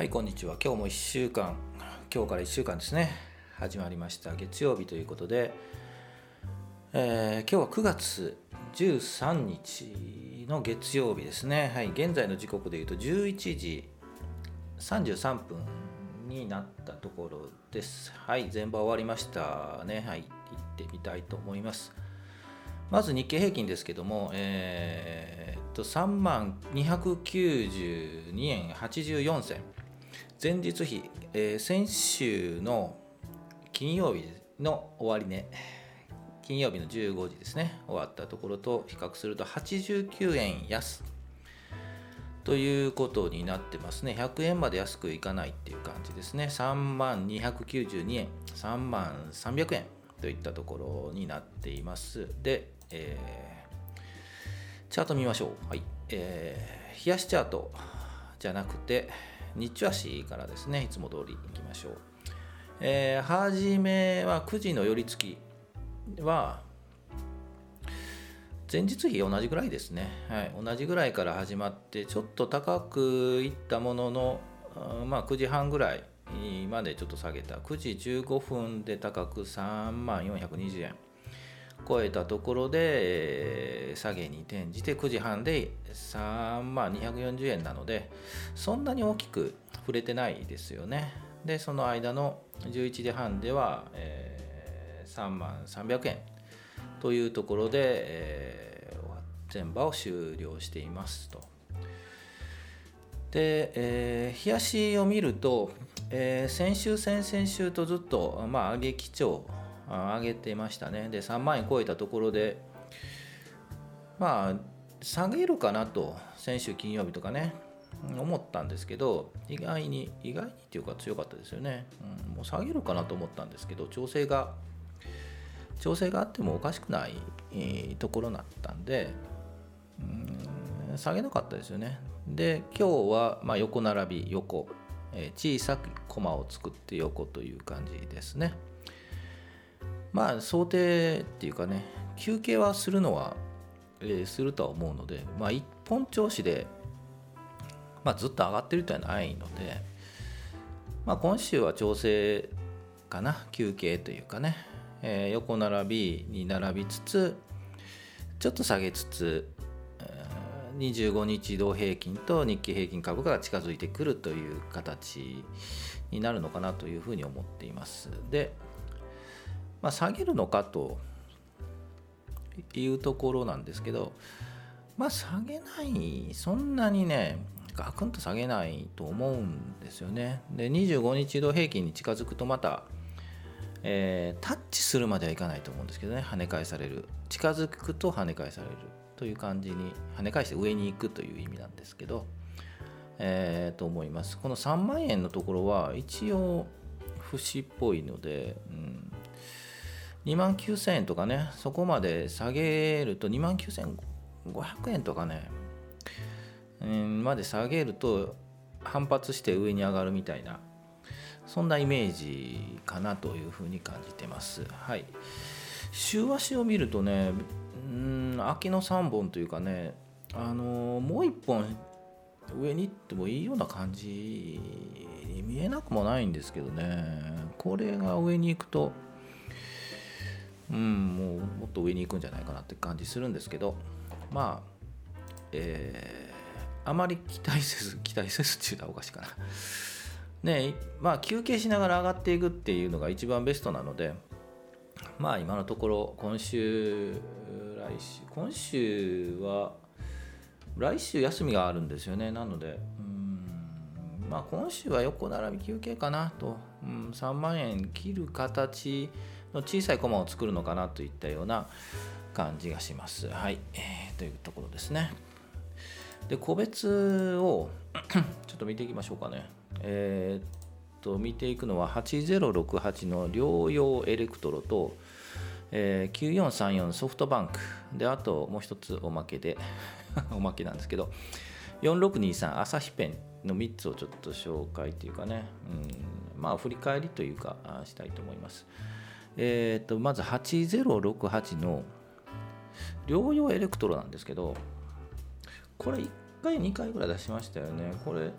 はいこんにちは。今日も1週間今日から1週間ですね。始まりました。月曜日ということで、えー今日は9月13日の月曜日ですね。はい現在の時刻でいうと11時33分になったところです。はい全場終わりましたね。はい行ってみたいと思います。まず日経平均ですけども、えーっと3万292円84銭。前日比、えー先週の金曜日の終値、金曜日の15時ですね、終わったところと比較すると89円安ということになってますね。100円まで安くいかないっていう感じですね。3万292円、3万300円といったところになっています。で、えーチャート見ましょう。はい。えー冷やしチャートじゃなくて、日中足からですね、いつも通りいきましょう。えー、初めは9時の寄り付きは、前日比同じぐらいですね、はい、同じぐらいから始まって、ちょっと高くいったものの、まあ、9時半ぐらいまでちょっと下げた、9時15分で高く3万420円。超えたところで、えー下げに転じて9時半で3万240円なのでそんなに大きく触れてないですよね。でその間の11時半では、えー3万300円というところで、えー前場を終了していますと。で、えー、冷やしを見ると、えー先週、先々週とずっと、まあ、上げ基調、上げてましたね。で、3万円超えたところで、まあ、下げるかなと、先週金曜日とかね、思ったんですけど、意外に、意外にっていうか強かったですよね。うん、もう下げるかなと思ったんですけど、調整が、調整があってもおかしくない、ところだったんで、うん下げなかったですよね。で、今日はま横並び、横、え小さくコマを作って横という感じですね。まあ想定っていうかね、休憩はするのは、えーするとは思うので、まあ一本調子で、まあ、ずっと上がってるとはないので、まあ、今週は調整かな、休憩というかね、えー横並びに並びつつ、ちょっと下げつつ、25日移動平均と日経平均株価が近づいてくるという形になるのかなというふうに思っています。で、まあ、下げるのかというところなんですけど、まあ、下げない、そんなにね、ガクンと下げないと思うんですよね。で、25日移動平均に近づくとまた、えータッチするまではいかないと思うんですけどね、跳ね返される。近づくと跳ね返されるという感じに、跳ね返して上に行くという意味なんですけど、えーと思います。この3万円のところは一応節っぽいので、うん、2万9000円とかね、そこまで下げると2万9500円とかね、うんまで下げると反発して上に上がるみたいなそんなイメージかなというふうに感じてます。はい。週足を見るとね、うん、秋の3本というかね、あのもう1本上に行ってもいいような感じに見えなくもないんですけどね、これが上に行くと、うん、もうもっと上に行くんじゃないかなって感じするんですけど、まあ、えーあまり期待せず、期待せずっていうのはおかしいかな。ねまあ休憩しながら上がっていくっていうのが一番ベストなのでまあ今のところ今週来週今週は来週休みがあるんですよねなのでうんまあ今週は横並び休憩かなと、うん、3万円切る形の小さいコマを作るのかなといったような感じがします。はい、えーというところですね。で個別を ちょっと見ていきましょうかね。えーっと見ていくのは8068の療養エレクトロと、えー9434ソフトバンク。であともう一つおまけで おまけなんですけど4623朝日ペンの3つをちょっと紹介というかね、うん、まあ振り返りというかしたいと思います。えーっとまず8068の療養エレクトロなんですけどこれ1回2回ぐらい出しましたよね。これ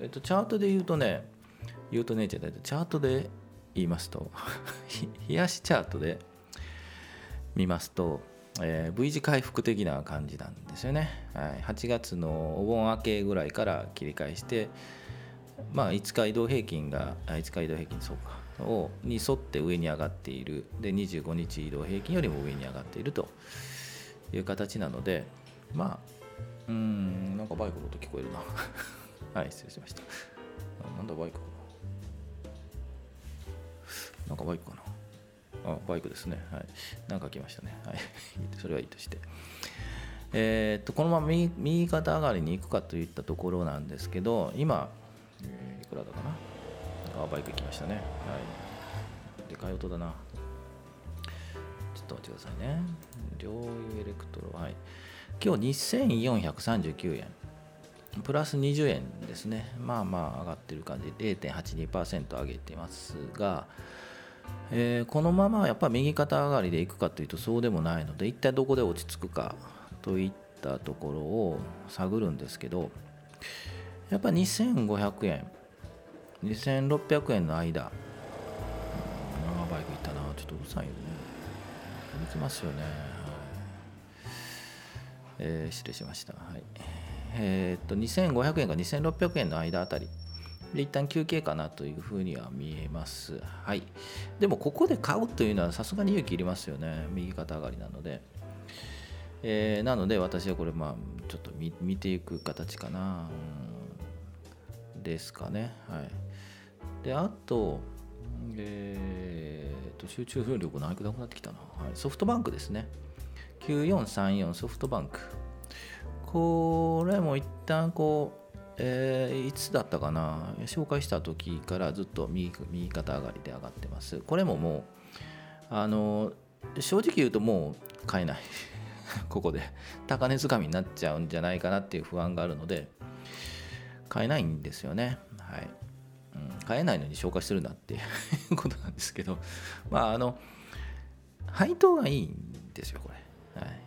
えっと、チャートで言うとね言うとねチャートで言いますと 冷やしチャートで見ますと、えー、V 字回復的な感じなんですよね、はい、8月のお盆明けぐらいから切り返してまあ5日移動平均が5日移動平均そうか。をに沿って上に上がっている。で25日移動平均よりも上に上がっていると。いう形なのでまあうんなんかバイクの音聞こえるな。はい失礼しました。なんだバイクかなんかバイクかな。あバイクですね。はい。なんか来ましたね。はい。それはいいとして。えー、っとこのまま右右肩上がりに行くかといったところなんですけど今、えー、いくらだかな。あバイク行きましたね。はい。でかい音だな。ちょっと待ってくださいね。両油エレクトロ。はい。今日2439円。プラス20円ですね。まあまあ上がってる感じ。0.82%上げてますが、えー、このままやっぱ右肩上がりでいくかというとそうでもないので一体どこで落ち着くかといったところを探るんですけどやっぱ2500円。2600円の間長バイク行ったなちょっとうるさいよね行きますよね、はいえー、失礼しました、はいえー、っと2500円か2600円の間あたりで一旦休憩かなというふうには見えます。はい。でもここで買うというのはさすがに勇気いりますよね。右肩上がりなので。えー、なので私はこれまあちょっと見ていく形かな。うんですかね。はい。で、あと、えー、と集中風力なくなくなってきたな、はい。ソフトバンクですね。9434ソフトバンク。これも一旦こう、えー、いつだったかな紹介した時からずっと右右肩上がりで上がってます。これももう、あの、正直言うともう買えない。ここで高値掴みになっちゃうんじゃないかなっていう不安があるので買えないんですよね。はい。買えないのに消化するなっていう ことなんですけど、まあ、あの、配当がいいんですよ、これ。はい。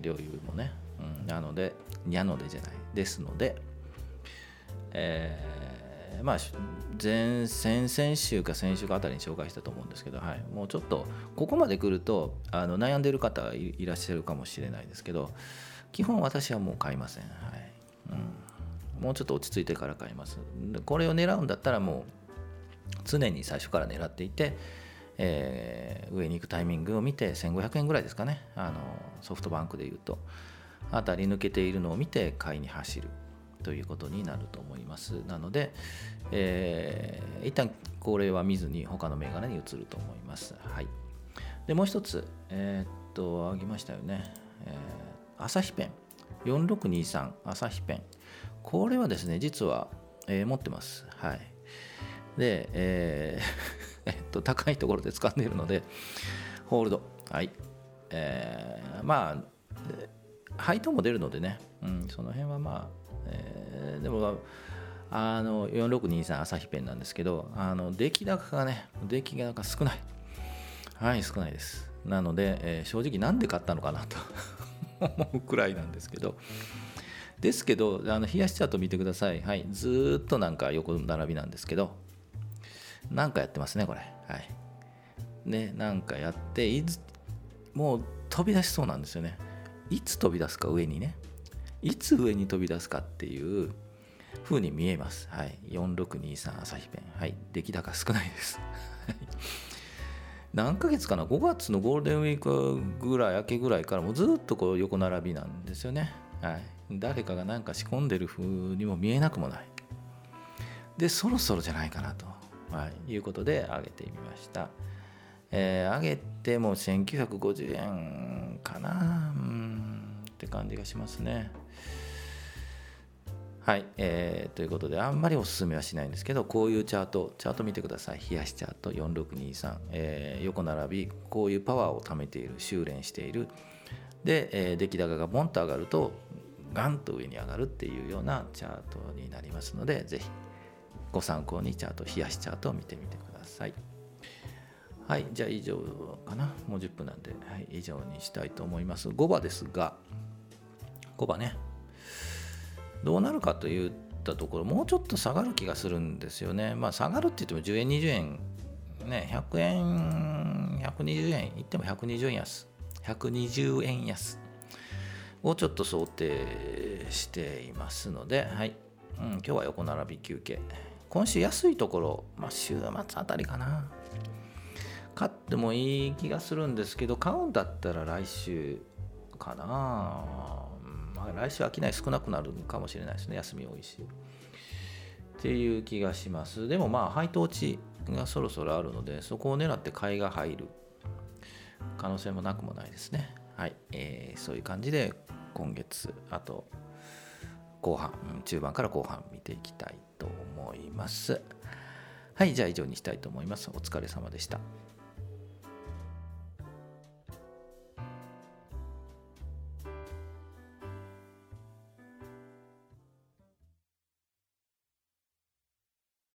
領有もね。うん、なので、にゃのでじゃない。ですので、えー、まあ、前先々週か先週かあたりに紹介したと思うんですけど、はい、もうちょっとここまで来るとあの悩んでる方いらっしゃるかもしれないですけど基本私はもう買いません、はいうん、もうちょっと落ち着いてから買います。これを狙うんだったらもう常に最初から狙っていて、えー、上に行くタイミングを見て1500円ぐらいですかね。あのソフトバンクでいうと。当たり抜けているのを見て買いに走るということになると思います。なので、えー、一旦これは見ずに他の銘柄に移ると思います。はい。でもう一つえー、っとあげましたよね、えー、朝日ペン。4623朝日ペン。これはですね、実は、えー、持ってます。はい。で、えー えっと、高いところで使っているので、ホールド。はい。えー、まあ、配当も出るのでね、うん、その辺はまあ、えー、でも、あの4623朝日ペンなんですけど、あの出来高がね、出来高少ない。はい、少ないです。なので、えー、正直なんで買ったのかなと 思うくらいなんですけど、ですけど、あの冷やしチャート見てください。はい。ずっとなんか横並びなんですけど、なんかやってますね、これ。はい。ね、なんかやって、いつ、もう飛び出しそうなんですよね。いつ飛び出すか、上にね。いつ上に飛び出すかっていう風に見えます。はい。4623朝日ペン。はい。出来高少ないです。何ヶ月かな ?5 月のゴールデンウィークぐらい、明けぐらいからもうずっとこう横並びなんですよね。はい。誰かがなんか仕込んでる風にも見えなくもない。で、そろそろじゃないかなと、はい、いうことで上げてみました。えー、上げても1950円かなうんって感じがしますね。はい、えー、ということであんまりおすすめはしないんですけどこういうチャートチャート見てください冷やしチャート4623、えー、横並びこういうパワーを貯めている修練しているで、えー、出来高がボンと上がるとガンと上に上がるっていうようなチャートになりますのでぜひご参考にチャート冷やしチャートを見てみてください。はいじゃあ以上かな。もう10分なんで、はい、以上にしたいと思います。5番ですが5番ね。どうなるかといったところもうちょっと下がる気がするんですよね。まあ下がるって言っても10円20円ね100円120円いっても120円安。120円安。をちょっと想定していますので、はい。うん、今日は横並び休憩。今週安いところ、まあ、週末あたりかな。買ってもいい気がするんですけど買うんだったら来週かな、まあ、来週商い少なくなるかもしれないですね。休み多いし。っていう気がします。でもまあ配当値がそろそろあるのでそこを狙って買いが入る可能性もなくもないですね。はい、えー、そういう感じで今月あと後半中盤から後半見ていきたいと思います。はいじゃあ以上にしたいと思います。お疲れ様でした。